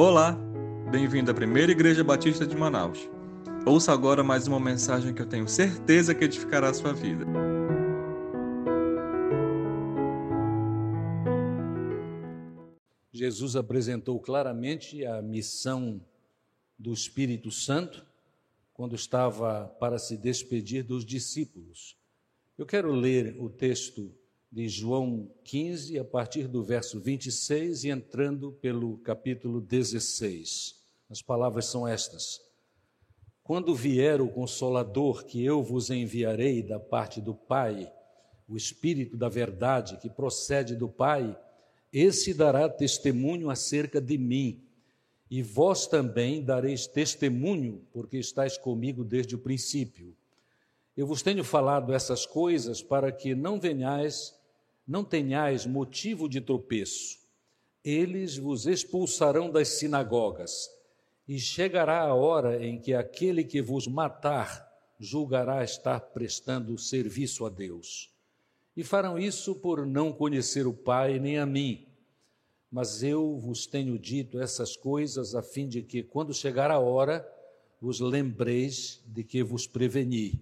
Olá, bem-vindo à Primeira Igreja Batista de Manaus. Ouça agora mais uma mensagem que eu tenho certeza que edificará a sua vida. Jesus apresentou claramente a missão do Espírito Santo quando estava para se despedir dos discípulos. Eu quero ler o texto de João 15, a partir do verso 26 e entrando pelo capítulo 16. As palavras são estas: Quando vier o Consolador que eu vos enviarei da parte do Pai, o Espírito da Verdade que procede do Pai, esse dará testemunho acerca de mim. E vós também dareis testemunho, porque estáis comigo desde o princípio. Eu vos tenho falado essas coisas para que não venhais não tenhais motivo de tropeço. Eles vos expulsarão das sinagogas, e chegará a hora em que aquele que vos matar julgará estar prestando serviço a Deus. E farão isso por não conhecer o Pai nem a mim. Mas eu vos tenho dito essas coisas a fim de que, quando chegar a hora, vos lembreis de que vos preveni.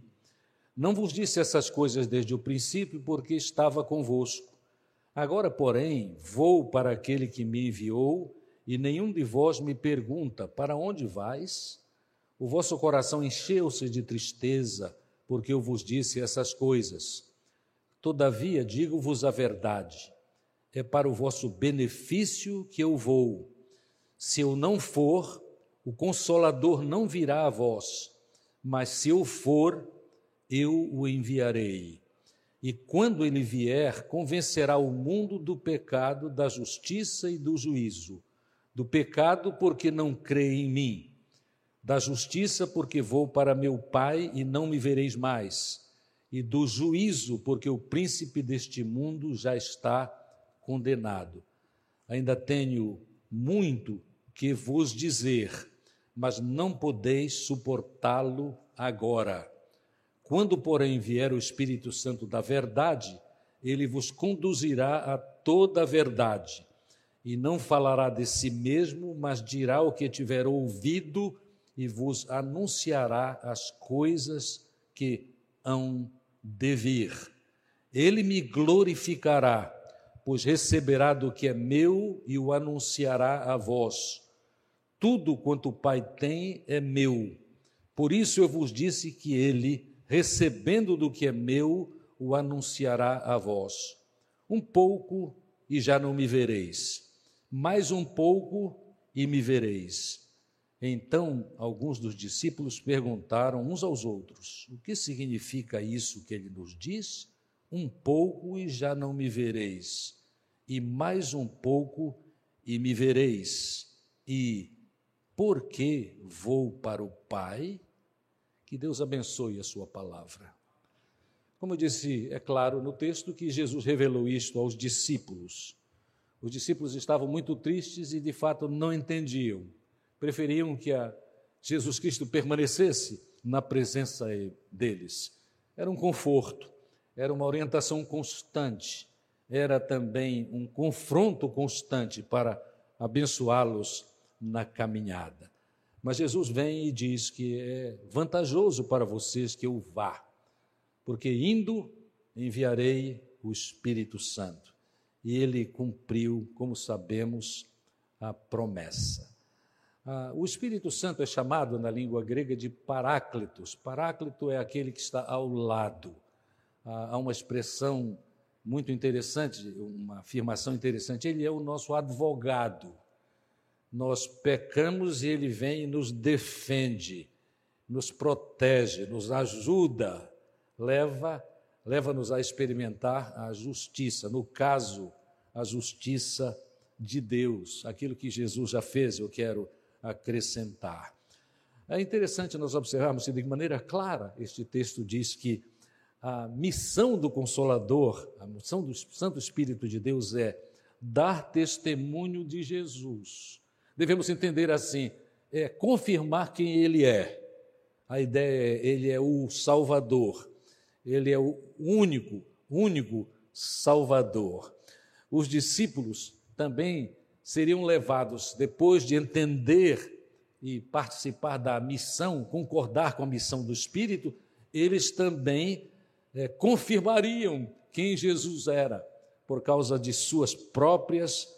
Não vos disse essas coisas desde o princípio, porque estava convosco. Agora, porém, vou para aquele que me enviou, e nenhum de vós me pergunta: Para onde vais? O vosso coração encheu-se de tristeza, porque eu vos disse essas coisas. Todavia, digo-vos a verdade: é para o vosso benefício que eu vou. Se eu não for, o consolador não virá a vós, mas se eu for, eu o enviarei. E quando ele vier, convencerá o mundo do pecado, da justiça e do juízo. Do pecado, porque não crê em mim. Da justiça, porque vou para meu Pai e não me vereis mais. E do juízo, porque o príncipe deste mundo já está condenado. Ainda tenho muito que vos dizer, mas não podeis suportá-lo agora. Quando, porém, vier o Espírito Santo da verdade, ele vos conduzirá a toda a verdade, e não falará de si mesmo, mas dirá o que tiver ouvido e vos anunciará as coisas que hão de vir. Ele me glorificará, pois receberá do que é meu e o anunciará a vós. Tudo quanto o Pai tem é meu. Por isso eu vos disse que ele recebendo do que é meu, o anunciará a vós. Um pouco e já não me vereis, mais um pouco e me vereis. Então, alguns dos discípulos perguntaram uns aos outros: O que significa isso que ele nos diz? Um pouco e já não me vereis, e mais um pouco e me vereis. E por que vou para o Pai? Que Deus abençoe a sua palavra. Como eu disse, é claro no texto que Jesus revelou isto aos discípulos. Os discípulos estavam muito tristes e de fato não entendiam. Preferiam que Jesus Cristo permanecesse na presença deles. Era um conforto, era uma orientação constante, era também um confronto constante para abençoá-los na caminhada. Mas Jesus vem e diz que é vantajoso para vocês que eu vá, porque indo enviarei o Espírito Santo. E ele cumpriu, como sabemos, a promessa. Ah, o Espírito Santo é chamado na língua grega de Paráclitos. Paráclito é aquele que está ao lado. Ah, há uma expressão muito interessante, uma afirmação interessante. Ele é o nosso advogado nós pecamos e Ele vem e nos defende, nos protege, nos ajuda, leva, leva-nos a experimentar a justiça, no caso, a justiça de Deus, aquilo que Jesus já fez, eu quero acrescentar. É interessante nós observarmos que, de maneira clara, este texto diz que a missão do Consolador, a missão do Santo Espírito de Deus é dar testemunho de Jesus devemos entender assim: é confirmar quem ele é. A ideia é, ele é o Salvador, ele é o único, único Salvador. Os discípulos também seriam levados, depois de entender e participar da missão, concordar com a missão do Espírito, eles também é, confirmariam quem Jesus era, por causa de suas próprias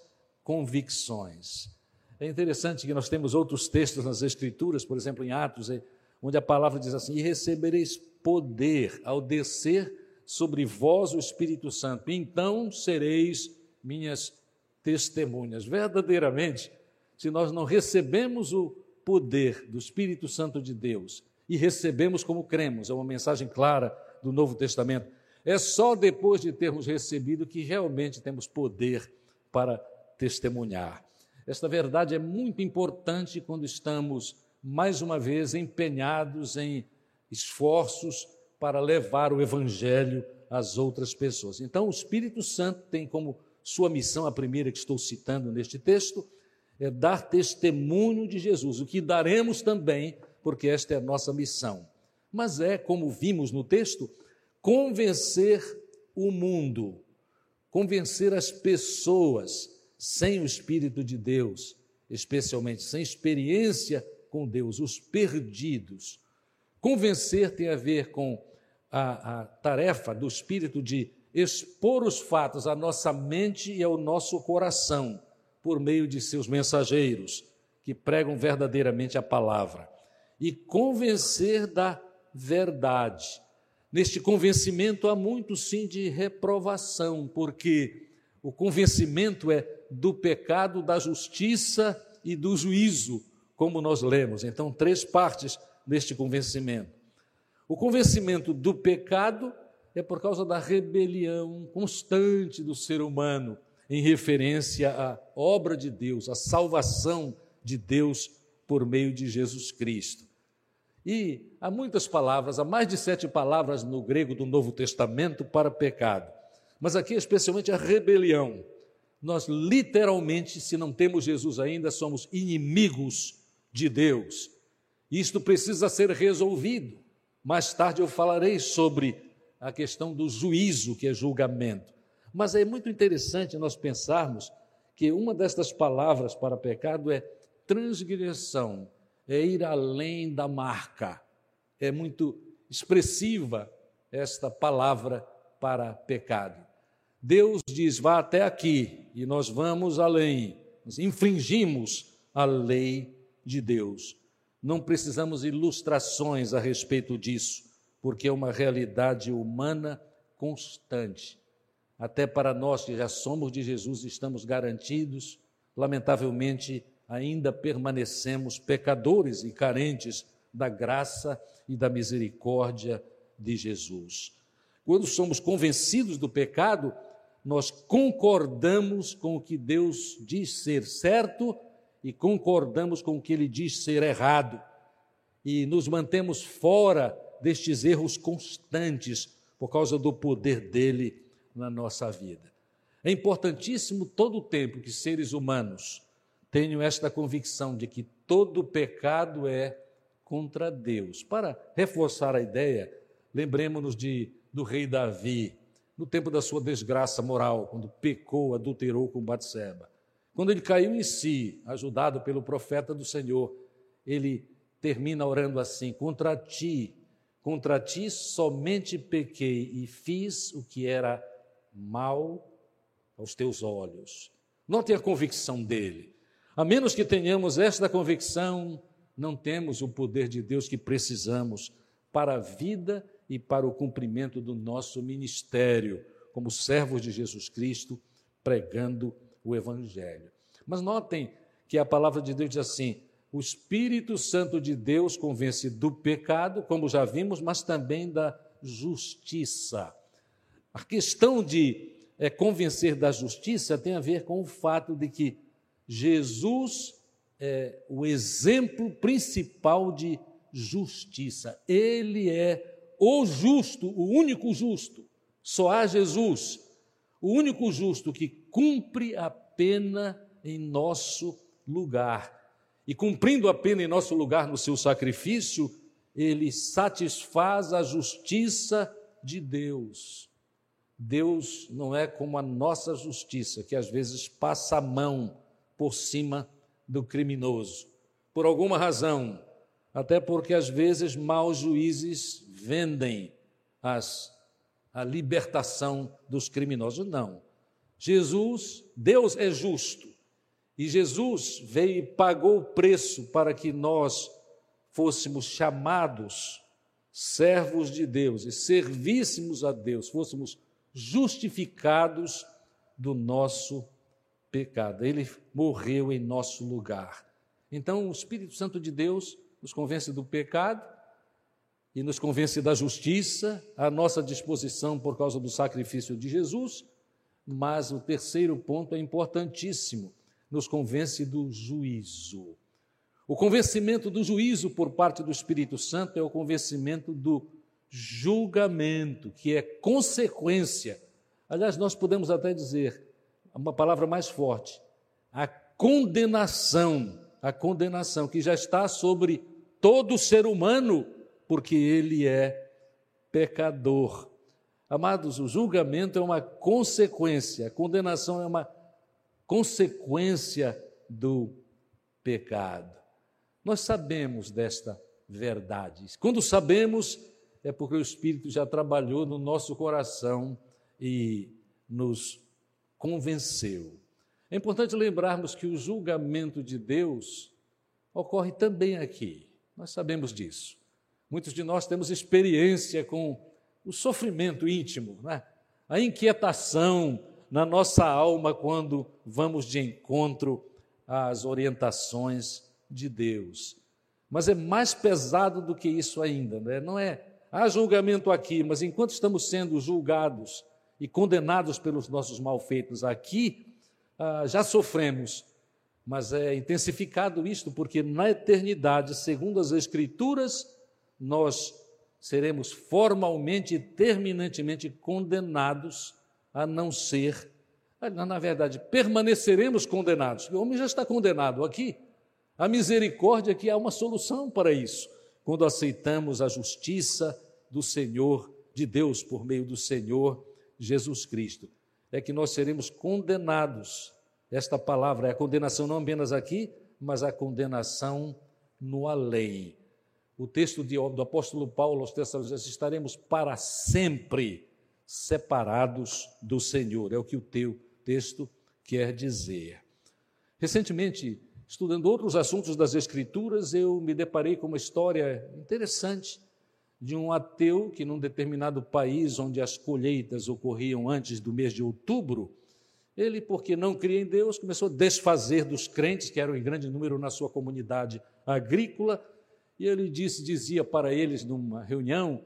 convicções. É interessante que nós temos outros textos nas Escrituras, por exemplo, em Atos, é, onde a palavra diz assim: E recebereis poder ao descer sobre vós o Espírito Santo, então sereis minhas testemunhas. Verdadeiramente, se nós não recebemos o poder do Espírito Santo de Deus e recebemos como cremos, é uma mensagem clara do Novo Testamento. É só depois de termos recebido que realmente temos poder para testemunhar. Esta verdade é muito importante quando estamos, mais uma vez, empenhados em esforços para levar o Evangelho às outras pessoas. Então, o Espírito Santo tem como sua missão, a primeira que estou citando neste texto, é dar testemunho de Jesus, o que daremos também, porque esta é a nossa missão. Mas é, como vimos no texto, convencer o mundo, convencer as pessoas sem o Espírito de Deus, especialmente sem experiência com Deus, os perdidos. Convencer tem a ver com a, a tarefa do Espírito de expor os fatos à nossa mente e ao nosso coração por meio de seus mensageiros, que pregam verdadeiramente a palavra, e convencer da verdade. Neste convencimento há muito sim de reprovação, porque o convencimento é do pecado, da justiça e do juízo, como nós lemos. Então, três partes deste convencimento. O convencimento do pecado é por causa da rebelião constante do ser humano em referência à obra de Deus, à salvação de Deus por meio de Jesus Cristo. E há muitas palavras, há mais de sete palavras no grego do Novo Testamento para pecado, mas aqui especialmente a rebelião. Nós literalmente, se não temos Jesus ainda, somos inimigos de Deus. Isto precisa ser resolvido. Mais tarde eu falarei sobre a questão do juízo, que é julgamento. Mas é muito interessante nós pensarmos que uma destas palavras para pecado é transgressão, é ir além da marca. É muito expressiva esta palavra para pecado. Deus diz: vá até aqui, e nós vamos além, nós infringimos a lei de Deus. Não precisamos ilustrações a respeito disso, porque é uma realidade humana constante. Até para nós que já somos de Jesus, estamos garantidos, lamentavelmente, ainda permanecemos pecadores e carentes da graça e da misericórdia de Jesus. Quando somos convencidos do pecado, nós concordamos com o que Deus diz ser certo e concordamos com o que ele diz ser errado. E nos mantemos fora destes erros constantes por causa do poder dele na nossa vida. É importantíssimo todo o tempo que seres humanos tenham esta convicção de que todo pecado é contra Deus. Para reforçar a ideia, lembremos-nos de do rei Davi, no tempo da sua desgraça moral, quando pecou, adulterou com Batseba. Quando ele caiu em si, ajudado pelo profeta do Senhor, ele termina orando assim: Contra ti, contra ti somente pequei e fiz o que era mal aos teus olhos. Note a convicção dele. A menos que tenhamos esta convicção, não temos o poder de Deus que precisamos para a vida e para o cumprimento do nosso ministério, como servos de Jesus Cristo, pregando o Evangelho. Mas notem que a palavra de Deus diz assim: o Espírito Santo de Deus convence do pecado, como já vimos, mas também da justiça. A questão de é, convencer da justiça tem a ver com o fato de que Jesus é o exemplo principal de justiça. Ele é o justo, o único justo. Só há Jesus, o único justo que cumpre a pena em nosso lugar. E cumprindo a pena em nosso lugar no seu sacrifício, ele satisfaz a justiça de Deus. Deus não é como a nossa justiça, que às vezes passa a mão por cima do criminoso. Por alguma razão, até porque às vezes maus juízes vendem as, a libertação dos criminosos. Não. Jesus, Deus é justo. E Jesus veio e pagou o preço para que nós fôssemos chamados servos de Deus e servíssemos a Deus, fôssemos justificados do nosso pecado. Ele morreu em nosso lugar. Então, o Espírito Santo de Deus nos convence do pecado e nos convence da justiça, à nossa disposição por causa do sacrifício de Jesus. Mas o terceiro ponto é importantíssimo: nos convence do juízo. O convencimento do juízo por parte do Espírito Santo é o convencimento do julgamento, que é consequência. Aliás, nós podemos até dizer uma palavra mais forte: a condenação, a condenação que já está sobre todo ser humano, porque ele é pecador. Amados, o julgamento é uma consequência, a condenação é uma consequência do pecado. Nós sabemos desta verdade. Quando sabemos, é porque o Espírito já trabalhou no nosso coração e nos convenceu. É importante lembrarmos que o julgamento de Deus ocorre também aqui. Nós sabemos disso. Muitos de nós temos experiência com o sofrimento íntimo, né? a inquietação na nossa alma quando vamos de encontro às orientações de Deus. Mas é mais pesado do que isso ainda, né? não é? Há julgamento aqui, mas enquanto estamos sendo julgados e condenados pelos nossos malfeitos aqui, ah, já sofremos, mas é intensificado isto, porque na eternidade, segundo as Escrituras, nós seremos formalmente e terminantemente condenados a não ser, na verdade, permaneceremos condenados. O homem já está condenado aqui, a misericórdia que há uma solução para isso, quando aceitamos a justiça do Senhor, de Deus por meio do Senhor Jesus Cristo. É que nós seremos condenados. Esta palavra é a condenação não apenas aqui, mas a condenação no além. O texto de, do apóstolo Paulo aos Tessalonicenses, estaremos para sempre separados do Senhor, é o que o teu texto quer dizer. Recentemente, estudando outros assuntos das Escrituras, eu me deparei com uma história interessante de um ateu que, num determinado país onde as colheitas ocorriam antes do mês de outubro, ele, porque não cria em Deus, começou a desfazer dos crentes, que eram em grande número na sua comunidade agrícola, e ele disse, dizia para eles numa reunião: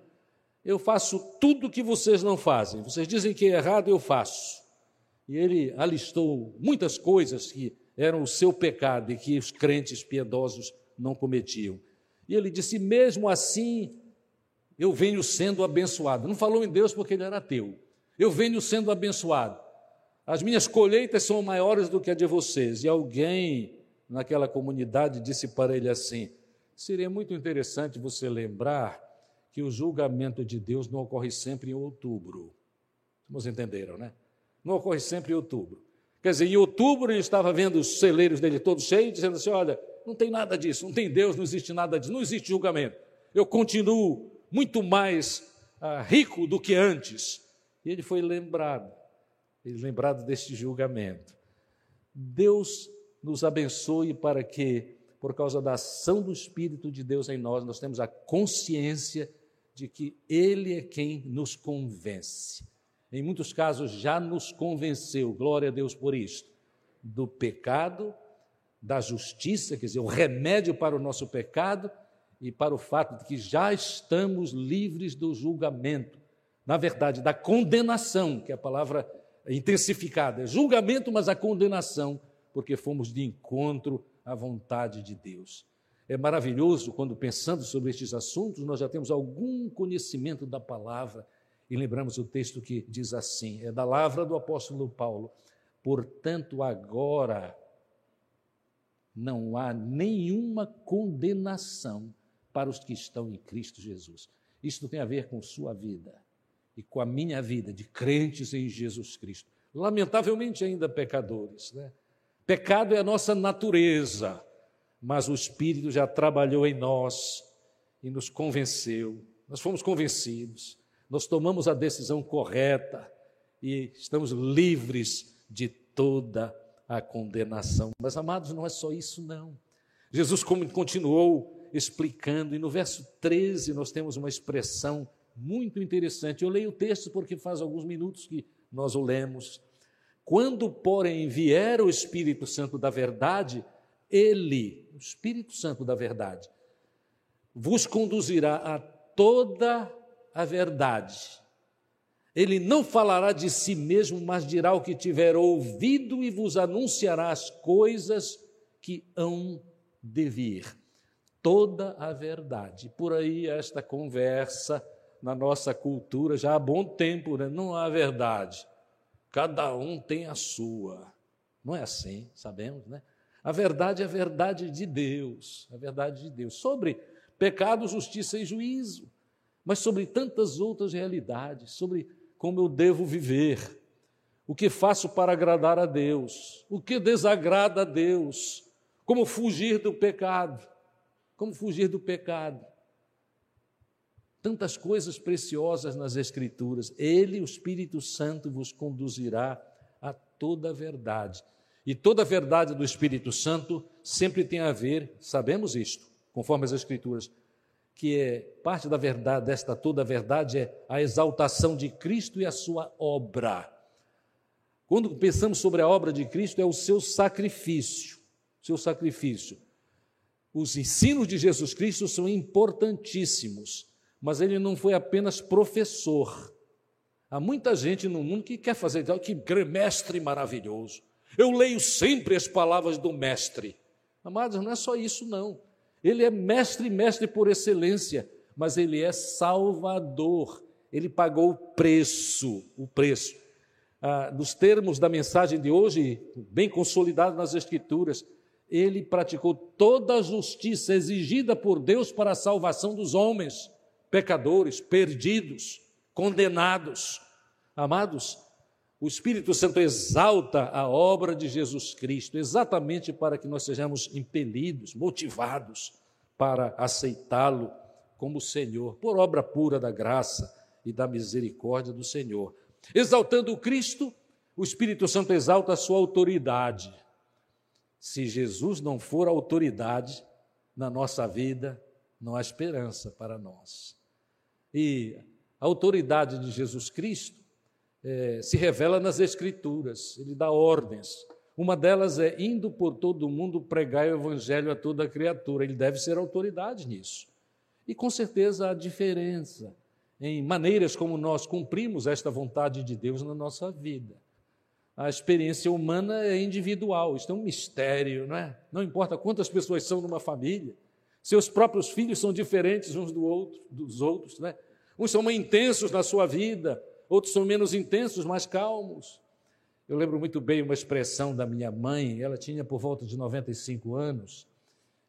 Eu faço tudo que vocês não fazem. Vocês dizem que é errado, eu faço. E ele alistou muitas coisas que eram o seu pecado e que os crentes piedosos não cometiam. E ele disse: mesmo assim, eu venho sendo abençoado. Não falou em Deus porque ele era ateu. Eu venho sendo abençoado. As minhas colheitas são maiores do que a de vocês. E alguém naquela comunidade disse para ele assim: seria muito interessante você lembrar que o julgamento de Deus não ocorre sempre em outubro. Vocês entenderam, né? Não ocorre sempre em outubro. Quer dizer, em outubro ele estava vendo os celeiros dele todos cheios, dizendo assim: olha, não tem nada disso, não tem Deus, não existe nada disso, não existe julgamento. Eu continuo muito mais ah, rico do que antes. E ele foi lembrado, ele lembrado deste julgamento. Deus nos abençoe para que, por causa da ação do Espírito de Deus em nós, nós temos a consciência de que Ele é quem nos convence em muitos casos já nos convenceu, glória a Deus por isto, do pecado, da justiça, quer dizer, o remédio para o nosso pecado e para o fato de que já estamos livres do julgamento, na verdade, da condenação, que é a palavra intensificada, é julgamento, mas a condenação, porque fomos de encontro à vontade de Deus. É maravilhoso quando, pensando sobre estes assuntos, nós já temos algum conhecimento da palavra e lembramos o texto que diz assim: é da lavra do apóstolo Paulo. Portanto, agora não há nenhuma condenação para os que estão em Cristo Jesus. Isto tem a ver com sua vida e com a minha vida de crentes em Jesus Cristo. Lamentavelmente ainda pecadores, né? Pecado é a nossa natureza, mas o Espírito já trabalhou em nós e nos convenceu. Nós fomos convencidos, nós tomamos a decisão correta e estamos livres de toda a condenação. Mas, amados, não é só isso, não. Jesus continuou explicando, e no verso 13 nós temos uma expressão muito interessante. Eu leio o texto porque faz alguns minutos que nós o lemos. Quando, porém, vier o Espírito Santo da verdade, ele, o Espírito Santo da verdade, vos conduzirá a toda a verdade. Ele não falará de si mesmo, mas dirá o que tiver ouvido e vos anunciará as coisas que hão de vir. Toda a verdade. Por aí, esta conversa na nossa cultura já há bom tempo, né? não há verdade. Cada um tem a sua. Não é assim, sabemos, né? A verdade é a verdade de Deus, a verdade de Deus, sobre pecado, justiça e juízo, mas sobre tantas outras realidades, sobre como eu devo viver, o que faço para agradar a Deus, o que desagrada a Deus, como fugir do pecado, como fugir do pecado tantas coisas preciosas nas Escrituras. Ele, o Espírito Santo, vos conduzirá a toda a verdade. E toda a verdade do Espírito Santo sempre tem a ver, sabemos isto, conforme as Escrituras, que é parte da verdade, desta toda a verdade, é a exaltação de Cristo e a sua obra. Quando pensamos sobre a obra de Cristo, é o seu sacrifício, seu sacrifício. Os ensinos de Jesus Cristo são importantíssimos mas ele não foi apenas professor. Há muita gente no mundo que quer fazer, que mestre maravilhoso. Eu leio sempre as palavras do mestre. Amados, não é só isso, não. Ele é mestre, mestre por excelência, mas ele é salvador. Ele pagou o preço, o preço. Ah, nos termos da mensagem de hoje, bem consolidado nas Escrituras, ele praticou toda a justiça exigida por Deus para a salvação dos homens pecadores, perdidos, condenados. Amados, o Espírito Santo exalta a obra de Jesus Cristo, exatamente para que nós sejamos impelidos, motivados para aceitá-lo como Senhor, por obra pura da graça e da misericórdia do Senhor. Exaltando o Cristo, o Espírito Santo exalta a sua autoridade. Se Jesus não for autoridade na nossa vida, não há esperança para nós. E a autoridade de Jesus Cristo é, se revela nas Escrituras, ele dá ordens. Uma delas é indo por todo o mundo pregar o evangelho a toda criatura. Ele deve ser autoridade nisso. E com certeza há diferença em maneiras como nós cumprimos esta vontade de Deus na nossa vida. A experiência humana é individual, isto é um mistério, não é? Não importa quantas pessoas são numa família, seus próprios filhos são diferentes uns do outro, dos outros, né? Uns são mais intensos na sua vida, outros são menos intensos, mais calmos. Eu lembro muito bem uma expressão da minha mãe, ela tinha por volta de 95 anos,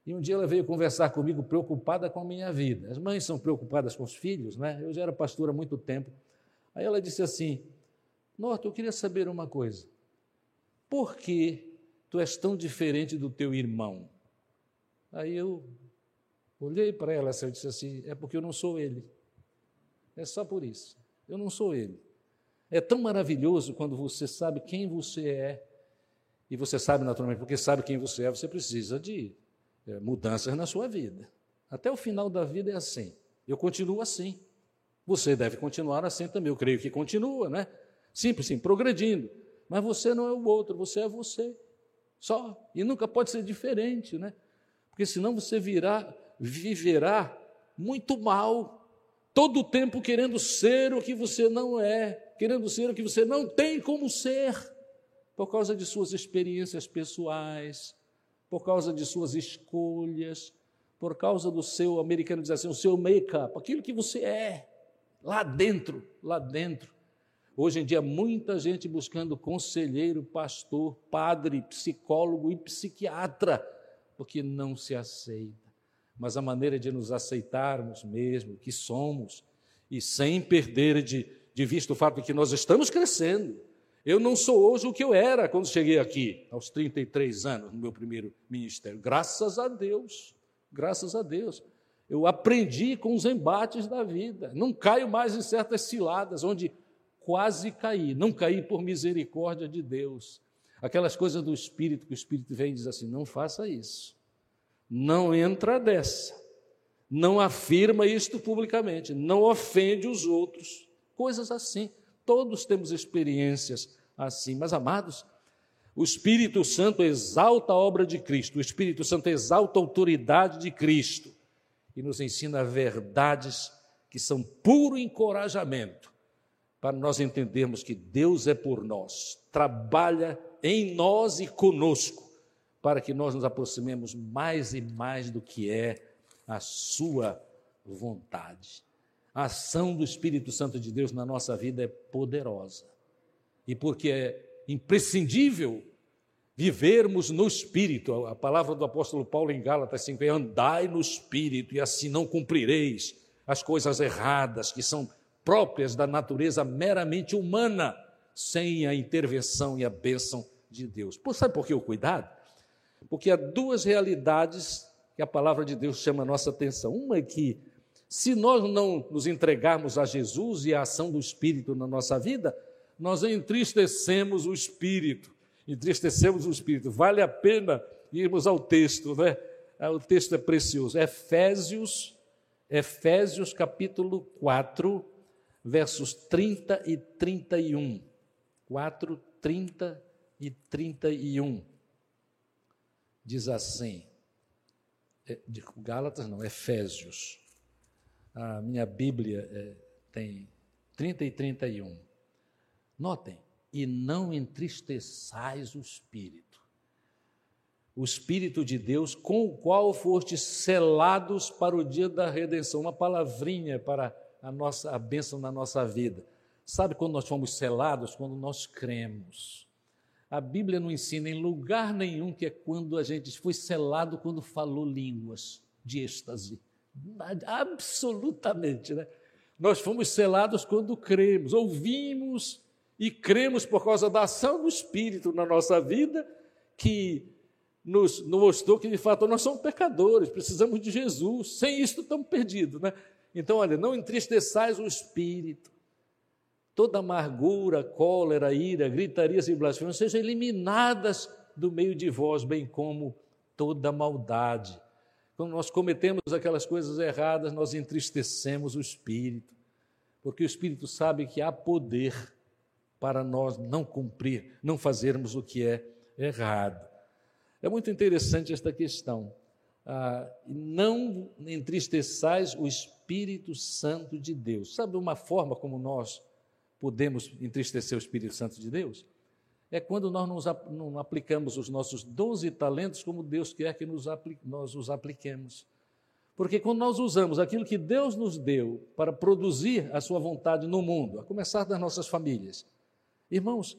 e um dia ela veio conversar comigo preocupada com a minha vida. As mães são preocupadas com os filhos, né? Eu já era pastora há muito tempo. Aí ela disse assim: Norte, eu queria saber uma coisa. Por que tu és tão diferente do teu irmão? Aí eu Olhei para ela e disse assim: é porque eu não sou ele. É só por isso. Eu não sou ele. É tão maravilhoso quando você sabe quem você é. E você sabe naturalmente, porque sabe quem você é, você precisa de é, mudanças na sua vida. Até o final da vida é assim. Eu continuo assim. Você deve continuar assim também. Eu creio que continua, né? Simples, sim, progredindo. Mas você não é o outro, você é você. Só. E nunca pode ser diferente, né? Porque senão você virá viverá muito mal, todo o tempo querendo ser o que você não é, querendo ser o que você não tem como ser, por causa de suas experiências pessoais, por causa de suas escolhas, por causa do seu, americano diz assim, o seu make-up, aquilo que você é, lá dentro, lá dentro. Hoje em dia, muita gente buscando conselheiro, pastor, padre, psicólogo e psiquiatra, porque não se aceita mas a maneira de nos aceitarmos mesmo, que somos, e sem perder de, de vista o fato de que nós estamos crescendo. Eu não sou hoje o que eu era quando cheguei aqui, aos 33 anos, no meu primeiro ministério. Graças a Deus, graças a Deus. Eu aprendi com os embates da vida. Não caio mais em certas ciladas, onde quase caí. Não caí por misericórdia de Deus. Aquelas coisas do Espírito, que o Espírito vem e diz assim: não faça isso. Não entra dessa. Não afirma isto publicamente. Não ofende os outros. Coisas assim. Todos temos experiências assim. Mas, amados, o Espírito Santo exalta a obra de Cristo, o Espírito Santo exalta a autoridade de Cristo e nos ensina verdades que são puro encorajamento para nós entendermos que Deus é por nós, trabalha em nós e conosco, para que nós nos aproximemos mais e mais do que é a Sua vontade. A ação do Espírito Santo de Deus na nossa vida é poderosa. E porque é imprescindível vivermos no Espírito, a palavra do apóstolo Paulo em Gálatas 5 é andai no Espírito, e assim não cumprireis as coisas erradas que são próprias da natureza meramente humana, sem a intervenção e a bênção de Deus. Sabe por que o cuidado? Porque há duas realidades que a palavra de Deus chama a nossa atenção. Uma é que se nós não nos entregarmos a Jesus e a ação do Espírito na nossa vida, nós entristecemos o Espírito. Entristecemos o Espírito. Vale a pena irmos ao texto, né? Ah, o texto é precioso. Efésios, Efésios capítulo 4, versos 30 e 31. 4, 30 e 31. Diz assim, é, Gálatas não, Efésios a minha Bíblia é, tem 30 e 31. Notem, e não entristeçais o Espírito. O Espírito de Deus, com o qual fostes selados para o dia da redenção. Uma palavrinha para a nossa a bênção na nossa vida. Sabe quando nós fomos selados? Quando nós cremos. A Bíblia não ensina em lugar nenhum que é quando a gente foi selado quando falou línguas de êxtase. Absolutamente, né? Nós fomos selados quando cremos, ouvimos e cremos por causa da ação do Espírito na nossa vida, que nos, mostrou que de fato nós somos pecadores, precisamos de Jesus, sem isso estamos perdidos, né? Então, olha, não entristeçais o Espírito, toda amargura, cólera, ira, gritarias e blasfêmias sejam eliminadas do meio de vós, bem como toda maldade quando nós cometemos aquelas coisas erradas, nós entristecemos o Espírito, porque o Espírito sabe que há poder para nós não cumprir, não fazermos o que é errado. É muito interessante esta questão. Ah, não entristeçais o Espírito Santo de Deus. Sabe uma forma como nós podemos entristecer o Espírito Santo de Deus? é quando nós não aplicamos os nossos dons e talentos como Deus quer que nos nós os apliquemos. Porque quando nós usamos aquilo que Deus nos deu para produzir a sua vontade no mundo, a começar das nossas famílias, irmãos,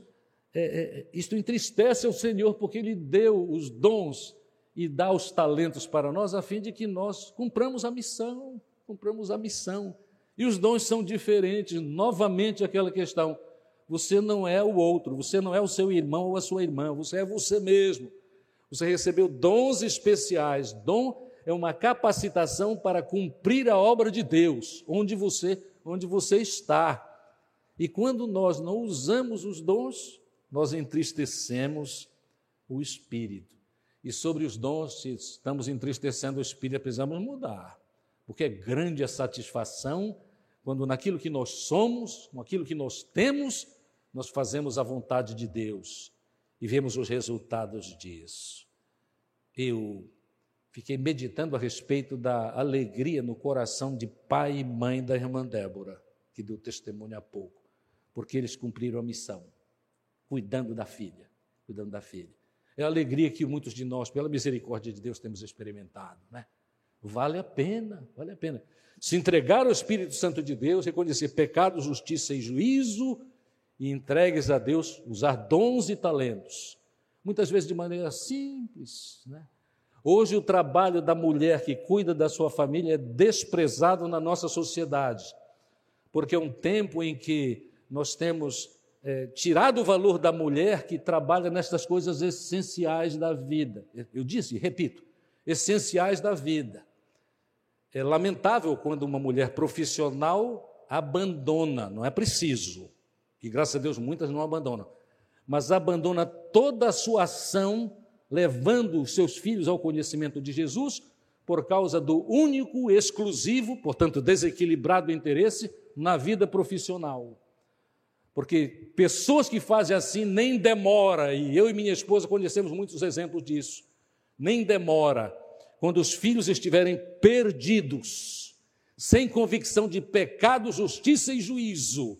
é, é, isto entristece o Senhor porque Ele deu os dons e dá os talentos para nós a fim de que nós cumpramos a missão, cumpramos a missão. E os dons são diferentes, novamente aquela questão. Você não é o outro, você não é o seu irmão ou a sua irmã, você é você mesmo. Você recebeu dons especiais. Dom é uma capacitação para cumprir a obra de Deus, onde você, onde você está. E quando nós não usamos os dons, nós entristecemos o espírito. E sobre os dons, se estamos entristecendo o espírito, precisamos mudar. Porque é grande a satisfação quando naquilo que nós somos, naquilo que nós temos, nós fazemos a vontade de Deus e vemos os resultados disso. Eu fiquei meditando a respeito da alegria no coração de pai e mãe da irmã Débora, que deu testemunho há pouco, porque eles cumpriram a missão, cuidando da filha, cuidando da filha. É a alegria que muitos de nós, pela misericórdia de Deus, temos experimentado, né? Vale a pena, vale a pena. Se entregar ao Espírito Santo de Deus, reconhecer pecado, justiça e juízo, e entregues a Deus, usar dons e talentos, muitas vezes de maneira simples. Né? Hoje, o trabalho da mulher que cuida da sua família é desprezado na nossa sociedade, porque é um tempo em que nós temos é, tirado o valor da mulher que trabalha nestas coisas essenciais da vida. Eu disse, repito, essenciais da vida. É lamentável quando uma mulher profissional abandona, não é preciso, e graças a Deus muitas não abandonam, mas abandona toda a sua ação, levando os seus filhos ao conhecimento de Jesus, por causa do único, exclusivo, portanto desequilibrado interesse na vida profissional. Porque pessoas que fazem assim nem demora, e eu e minha esposa conhecemos muitos exemplos disso, nem demora, quando os filhos estiverem perdidos, sem convicção de pecado, justiça e juízo,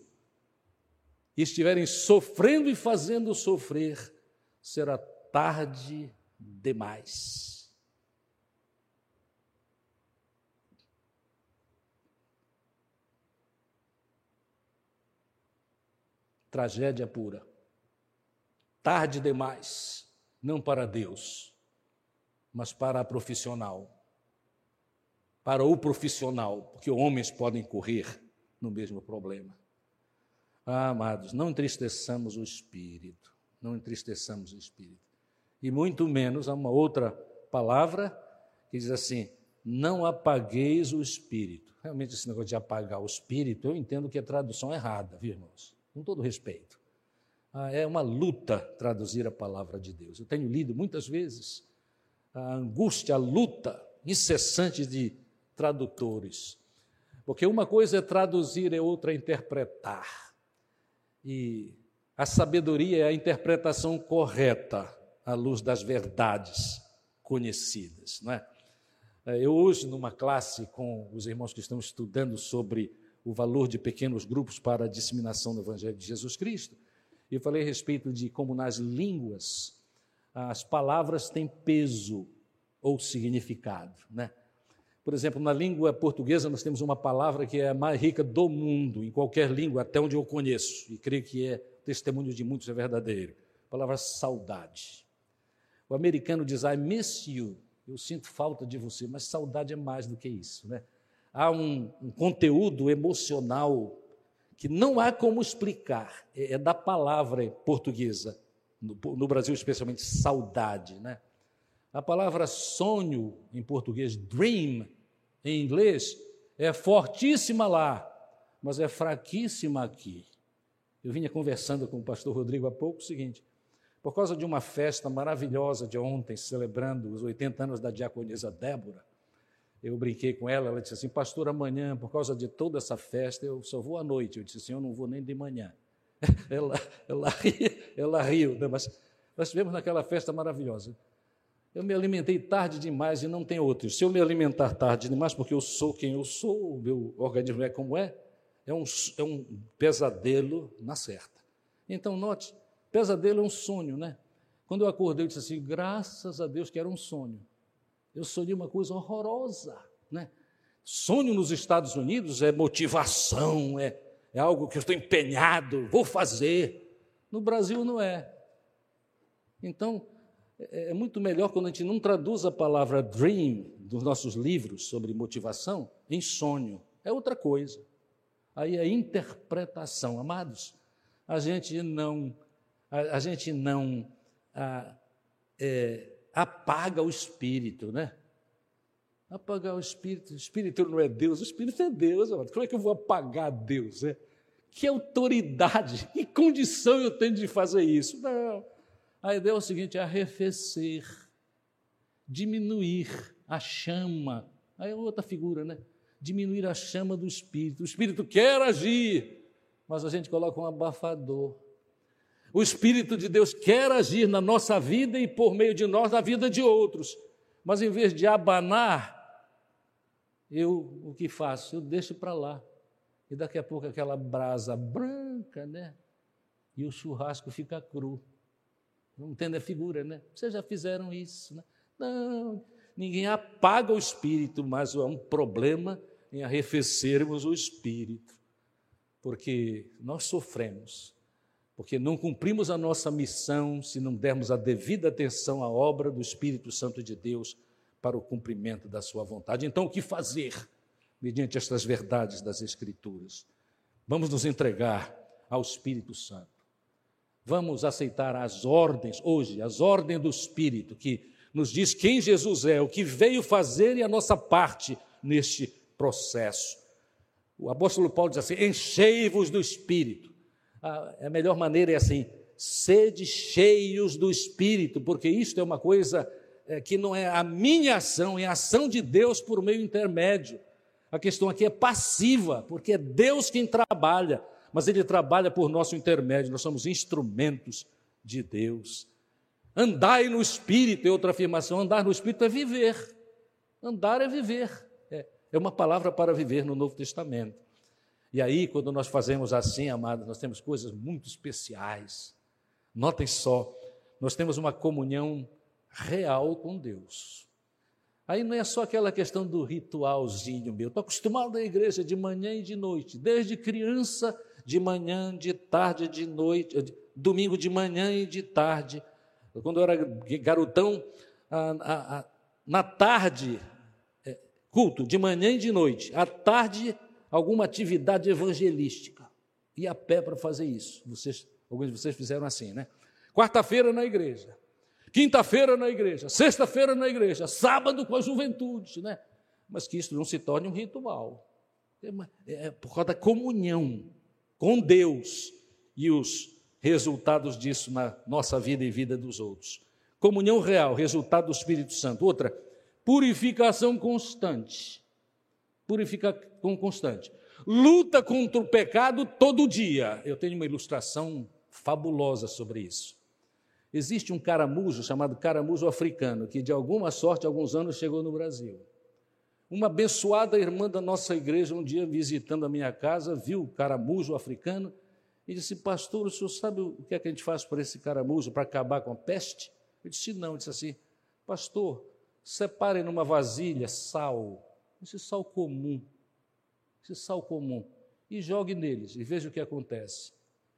e estiverem sofrendo e fazendo sofrer, será tarde demais. Tragédia pura. Tarde demais, não para Deus, mas para a profissional. Para o profissional, porque homens podem correr no mesmo problema. Ah, amados, não entristeçamos o espírito, não entristeçamos o espírito. E muito menos há uma outra palavra que diz assim: não apagueis o espírito. Realmente, esse negócio de apagar o espírito, eu entendo que é tradução errada, viu, irmãos? Com todo respeito. Ah, é uma luta traduzir a palavra de Deus. Eu tenho lido muitas vezes a angústia, a luta incessante de tradutores. Porque uma coisa é traduzir, é outra é interpretar. E a sabedoria é a interpretação correta à luz das verdades conhecidas, não é? Eu hoje, numa classe com os irmãos que estão estudando sobre o valor de pequenos grupos para a disseminação do Evangelho de Jesus Cristo. Eu falei a respeito de como nas línguas as palavras têm peso ou significado, né? Por exemplo, na língua portuguesa nós temos uma palavra que é a mais rica do mundo, em qualquer língua, até onde eu conheço, e creio que é testemunho de muitos é verdadeiro. A palavra saudade. O americano diz I miss you, eu sinto falta de você, mas saudade é mais do que isso, né? Há um, um conteúdo emocional que não há como explicar, é, é da palavra portuguesa, no, no, Brasil especialmente saudade, né? A palavra sonho em português, dream em inglês, é fortíssima lá, mas é fraquíssima aqui. Eu vinha conversando com o pastor Rodrigo há pouco o seguinte, por causa de uma festa maravilhosa de ontem, celebrando os 80 anos da diaconisa Débora, eu brinquei com ela, ela disse assim, pastor, amanhã, por causa de toda essa festa, eu só vou à noite. Eu disse assim, eu não vou nem de manhã. Ela, ela, riu, ela riu, né? mas nós estivemos naquela festa maravilhosa. Eu me alimentei tarde demais e não tem outro. Se eu me alimentar tarde demais, porque eu sou quem eu sou, o meu organismo é como é, é um, é um pesadelo na certa. Então, note, pesadelo é um sonho, né? Quando eu acordei, eu disse assim, graças a Deus que era um sonho. Eu sonhei uma coisa horrorosa, né? Sonho nos Estados Unidos é motivação, é, é algo que eu estou empenhado, vou fazer. No Brasil não é. Então, é, é muito melhor quando a gente não traduz a palavra dream dos nossos livros sobre motivação em sonho. É outra coisa. Aí é interpretação. Amados, a gente não, a, a gente não a, é, apaga o espírito, né? Apagar o espírito, o espírito não é Deus, o espírito é Deus. Como é que eu vou apagar Deus? Né? Que autoridade, que condição eu tenho de fazer isso? Não. A ideia é o seguinte: arrefecer, diminuir a chama. Aí é outra figura, né? Diminuir a chama do espírito. O espírito quer agir, mas a gente coloca um abafador. O Espírito de Deus quer agir na nossa vida e por meio de nós na vida de outros. Mas em vez de abanar, eu o que faço? Eu deixo para lá. E daqui a pouco aquela brasa branca, né? E o churrasco fica cru. Não entende a figura, né? Vocês já fizeram isso, né? Não, ninguém apaga o espírito, mas é um problema em arrefecermos o espírito. Porque nós sofremos porque não cumprimos a nossa missão se não dermos a devida atenção à obra do Espírito Santo de Deus para o cumprimento da sua vontade. Então, o que fazer mediante estas verdades das Escrituras? Vamos nos entregar ao Espírito Santo. Vamos aceitar as ordens hoje, as ordens do Espírito, que nos diz quem Jesus é, o que veio fazer e a nossa parte neste processo. O apóstolo Paulo diz assim: enchei-vos do Espírito. A, melhor maneira é assim: sede cheios do Espírito, porque isto é uma coisa é, que não é a minha ação, é a ação de Deus por meio intermédio. A questão aqui é passiva, porque é Deus quem trabalha, mas Ele trabalha por nosso intermédio, nós somos instrumentos de Deus. Andai no Espírito, é outra afirmação: andar no Espírito é viver. Andar é viver. É, é uma palavra para viver no Novo Testamento. E aí, quando nós fazemos assim, amados, nós temos coisas muito especiais. Notem só, nós temos uma comunhão real com Deus. Aí não é só aquela questão do ritualzinho meu. Estou acostumado à igreja de manhã e de noite, desde criança, de manhã, de tarde, de noite, domingo de manhã e de tarde. Quando eu era garotão, a, a, a, na tarde, é, culto, de manhã e de noite. À tarde, alguma atividade evangelística. E a pé para fazer isso. Vocês, alguns de vocês fizeram assim, né? Quarta-feira na igreja quinta-feira na igreja, sexta-feira na igreja, sábado com a juventude, né? Mas que isso não se torne um ritual. É, é, é por causa da comunhão com Deus e os resultados disso na nossa vida e vida dos outros. Comunhão real, resultado do Espírito Santo. Outra, purificação constante. Purificação constante. Luta contra o pecado todo dia. Eu tenho uma ilustração fabulosa sobre isso. Existe um caramujo chamado caramujo africano, que de alguma sorte, alguns anos, chegou no Brasil. Uma abençoada irmã da nossa igreja, um dia visitando a minha casa, viu o caramujo africano e disse: Pastor, o senhor sabe o que é que a gente faz por esse caramujo para acabar com a peste? Eu disse: Não. Eu disse assim: Pastor, separe numa vasilha sal, esse sal comum, esse sal comum, e jogue neles e veja o que acontece.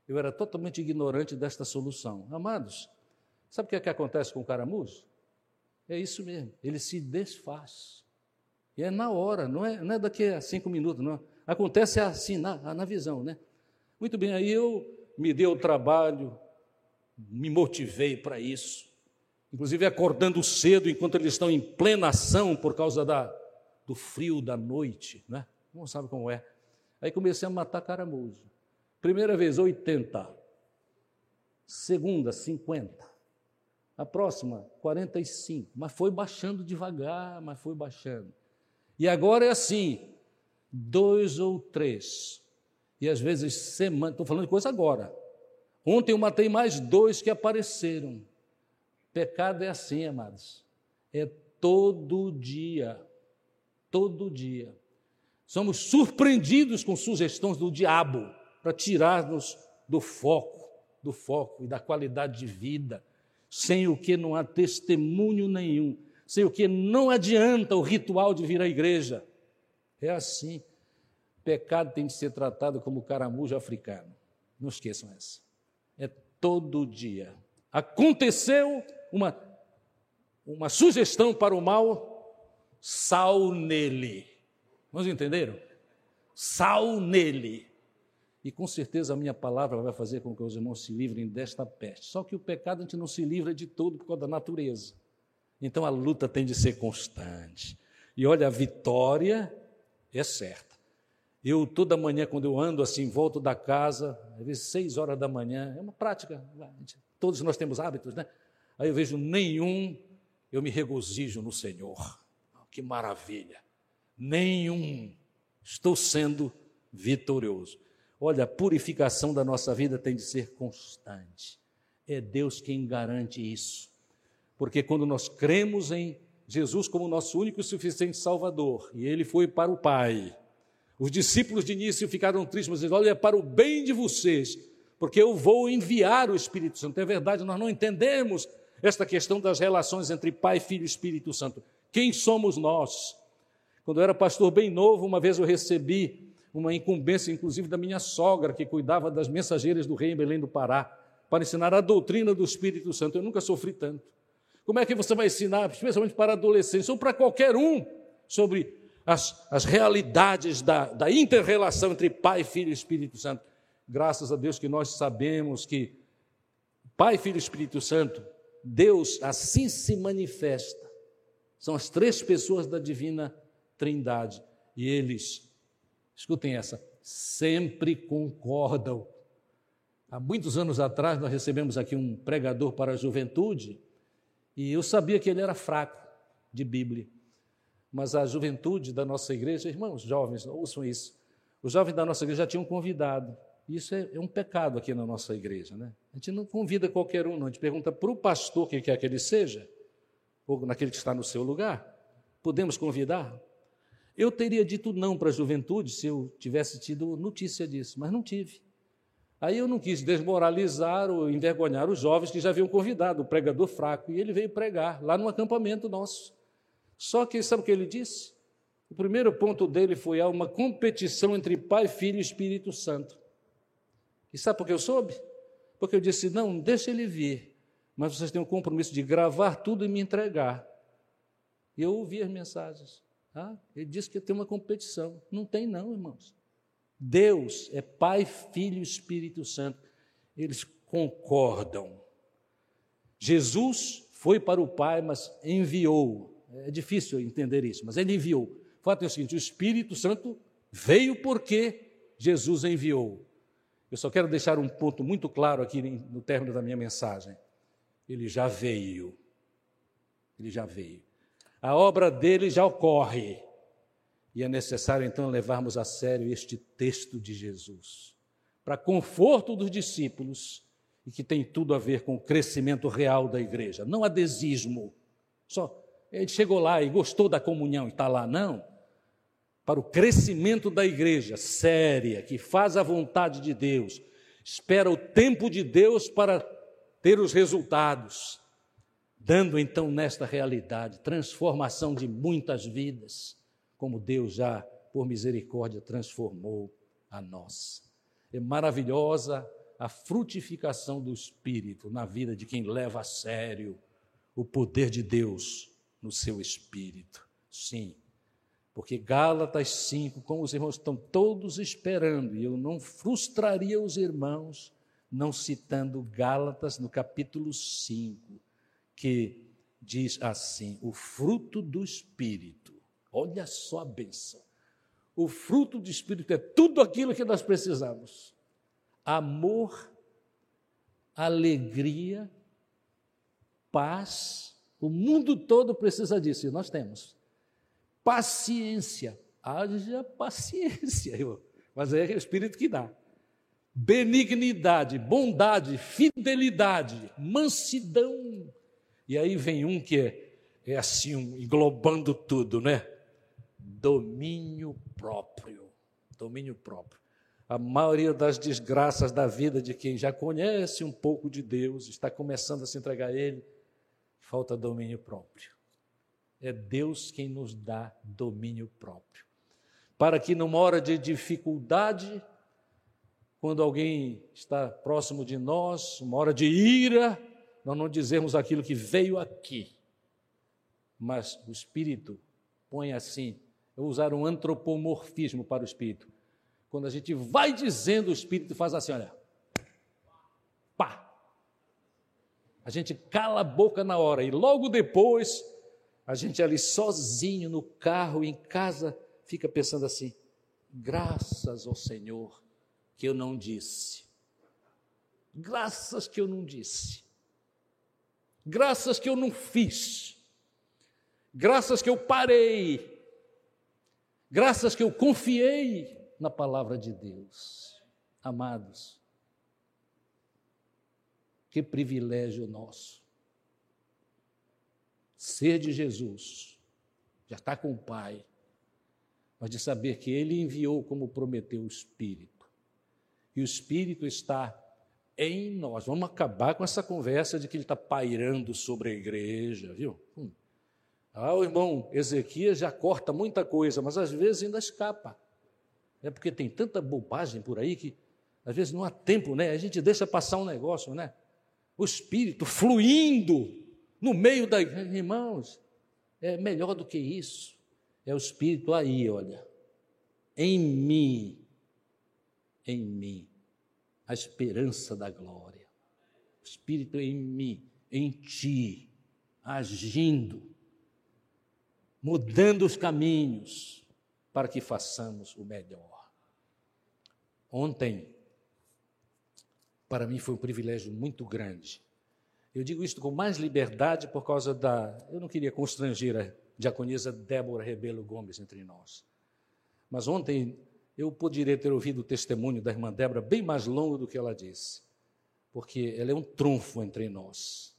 Eu era totalmente ignorante desta solução. Amados, Sabe o que, é que acontece com o caramujo? É isso mesmo, ele se desfaz. E é na hora, não é, não é daqui a cinco minutos, não. Acontece assim, na, na visão, né? Muito bem, aí eu me dei o trabalho, me motivei para isso. Inclusive acordando cedo, enquanto eles estão em plena ação por causa da, do frio da noite, né? Não sabe como é. Aí comecei a matar caramujo. Primeira vez, 80. Segunda, 50. A próxima, 45. Mas foi baixando devagar, mas foi baixando. E agora é assim: dois ou três. E às vezes semana. Estou falando de coisa agora. Ontem eu matei mais dois que apareceram. Pecado é assim, amados. É todo dia. Todo dia. Somos surpreendidos com sugestões do diabo para tirar-nos do foco, do foco e da qualidade de vida sem o que não há testemunho nenhum, sem o que não adianta o ritual de vir à igreja. É assim. Pecado tem de ser tratado como caramujo africano. Não esqueçam essa. É todo dia. Aconteceu uma, uma sugestão para o mal, sal nele. Vamos entenderam? Sal nele. E com certeza a minha palavra vai fazer com que os irmãos se livrem desta peste. Só que o pecado a gente não se livra de todo por causa da natureza. Então a luta tem de ser constante. E olha, a vitória é certa. Eu, toda manhã, quando eu ando assim, volto da casa, às vezes seis horas da manhã, é uma prática, todos nós temos hábitos, né? Aí eu vejo nenhum, eu me regozijo no Senhor. Que maravilha! Nenhum estou sendo vitorioso. Olha, a purificação da nossa vida tem de ser constante. É Deus quem garante isso. Porque quando nós cremos em Jesus como nosso único e suficiente Salvador, e ele foi para o Pai, os discípulos de início ficaram tristes, mas disseram: Olha, é para o bem de vocês, porque eu vou enviar o Espírito Santo. É verdade, nós não entendemos esta questão das relações entre Pai, Filho e Espírito Santo. Quem somos nós? Quando eu era pastor bem novo, uma vez eu recebi uma incumbência, inclusive, da minha sogra, que cuidava das mensageiras do rei em Belém do Pará, para ensinar a doutrina do Espírito Santo. Eu nunca sofri tanto. Como é que você vai ensinar, especialmente para adolescentes, ou para qualquer um, sobre as, as realidades da, da inter-relação entre Pai, Filho e Espírito Santo? Graças a Deus que nós sabemos que Pai, Filho e Espírito Santo, Deus assim se manifesta. São as três pessoas da divina Trindade. E eles, escutem essa, sempre concordam. Há muitos anos atrás, nós recebemos aqui um pregador para a juventude, e eu sabia que ele era fraco de Bíblia. Mas a juventude da nossa igreja, irmãos jovens, ouçam isso. Os jovens da nossa igreja já tinham convidado. Isso é, é um pecado aqui na nossa igreja, né? A gente não convida qualquer um, não. A gente pergunta para o pastor quem quer que ele seja, ou naquele que está no seu lugar. Podemos convidar? Eu teria dito não para a juventude se eu tivesse tido notícia disso, mas não tive. Aí eu não quis desmoralizar ou envergonhar os jovens que já haviam convidado o pregador fraco, e ele veio pregar lá no acampamento nosso. Só que sabe o que ele disse? O primeiro ponto dele foi há uma competição entre Pai, Filho e Espírito Santo. E sabe por que eu soube? Porque eu disse: não, deixa ele vir, mas vocês têm o compromisso de gravar tudo e me entregar. E eu ouvi as mensagens. Ah, ele disse que tem uma competição. Não tem, não, irmãos. Deus é Pai, Filho e Espírito Santo. Eles concordam. Jesus foi para o Pai, mas enviou. É difícil entender isso, mas ele enviou. O fato é o seguinte: o Espírito Santo veio porque Jesus enviou. Eu só quero deixar um ponto muito claro aqui no término da minha mensagem. Ele já veio. Ele já veio. A obra dele já ocorre. E é necessário então levarmos a sério este texto de Jesus, para conforto dos discípulos e que tem tudo a ver com o crescimento real da igreja, não adesismo. Só ele chegou lá e gostou da comunhão e está lá, não. Para o crescimento da igreja séria, que faz a vontade de Deus, espera o tempo de Deus para ter os resultados, dando então nesta realidade transformação de muitas vidas, como Deus já, por misericórdia, transformou a nós. É maravilhosa a frutificação do Espírito na vida de quem leva a sério o poder de Deus no seu espírito. Sim, porque Gálatas 5, como os irmãos estão todos esperando, e eu não frustraria os irmãos não citando Gálatas no capítulo 5, que diz assim: o fruto do Espírito. Olha só a benção. O fruto do Espírito é tudo aquilo que nós precisamos: amor, alegria, paz, o mundo todo precisa disso e nós temos. Paciência. Haja paciência, mas é o Espírito que dá. Benignidade, bondade, fidelidade, mansidão. E aí vem um que é, é assim, um, englobando tudo, né? Domínio próprio. Domínio próprio. A maioria das desgraças da vida de quem já conhece um pouco de Deus, está começando a se entregar a Ele, falta domínio próprio. É Deus quem nos dá domínio próprio. Para que numa hora de dificuldade, quando alguém está próximo de nós, uma hora de ira, nós não dizemos aquilo que veio aqui. Mas o Espírito põe assim, eu vou usar um antropomorfismo para o Espírito. Quando a gente vai dizendo, o Espírito faz assim, olha, pá, a gente cala a boca na hora e logo depois a gente ali sozinho no carro, em casa, fica pensando assim: graças ao Senhor que eu não disse. Graças que eu não disse. Graças que eu não fiz. Graças que eu parei. Graças que eu confiei na palavra de Deus. Amados, que privilégio nosso. Ser de Jesus, já está com o Pai, mas de saber que Ele enviou como prometeu o Espírito. E o Espírito está em nós. Vamos acabar com essa conversa de que ele está pairando sobre a igreja, viu? Hum. Ah, o irmão Ezequias já corta muita coisa, mas às vezes ainda escapa. É porque tem tanta bobagem por aí que às vezes não há tempo, né? A gente deixa passar um negócio, né? o Espírito fluindo no meio da irmãos, é melhor do que isso. É o Espírito aí, olha, em mim, em mim, a esperança da glória. Espírito em mim, em ti, agindo, mudando os caminhos para que façamos o melhor. Ontem, para mim foi um privilégio muito grande. Eu digo isto com mais liberdade por causa da. Eu não queria constranger a diaconisa Débora Rebelo Gomes entre nós. Mas ontem eu poderia ter ouvido o testemunho da irmã Débora bem mais longo do que ela disse, porque ela é um trunfo entre nós.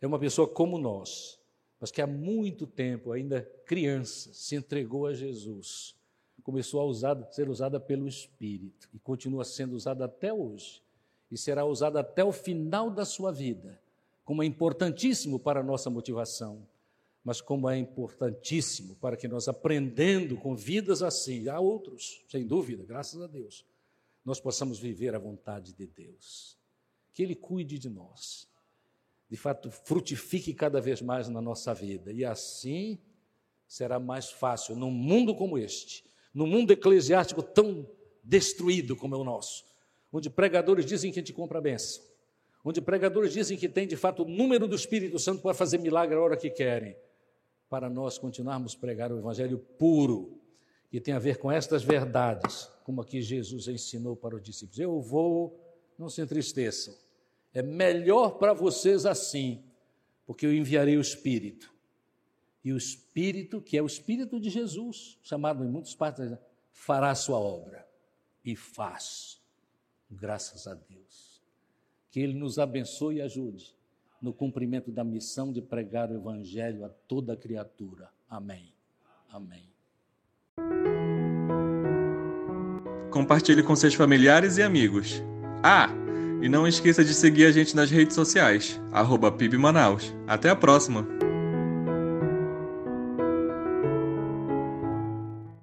É uma pessoa como nós, mas que há muito tempo, ainda criança, se entregou a Jesus. Começou a usar, ser usada pelo Espírito e continua sendo usada até hoje e será usada até o final da sua vida, como é importantíssimo para a nossa motivação mas como é importantíssimo para que nós, aprendendo com vidas assim, há outros, sem dúvida, graças a Deus, nós possamos viver a vontade de Deus. Que Ele cuide de nós, de fato, frutifique cada vez mais na nossa vida, e assim será mais fácil, num mundo como este, num mundo eclesiástico tão destruído como é o nosso, onde pregadores dizem que a gente compra a benção, onde pregadores dizem que tem de fato o número do Espírito Santo para fazer milagre a hora que querem para nós continuarmos pregar o Evangelho puro, que tem a ver com estas verdades, como aqui Jesus ensinou para os discípulos. Eu vou, não se entristeçam, é melhor para vocês assim, porque eu enviarei o Espírito. E o Espírito, que é o Espírito de Jesus, chamado em muitas partes, fará a sua obra. E faz, graças a Deus. Que Ele nos abençoe e ajude no cumprimento da missão de pregar o Evangelho a toda criatura. Amém. Amém. Compartilhe com seus familiares e amigos. Ah, e não esqueça de seguir a gente nas redes sociais, arroba Até a próxima!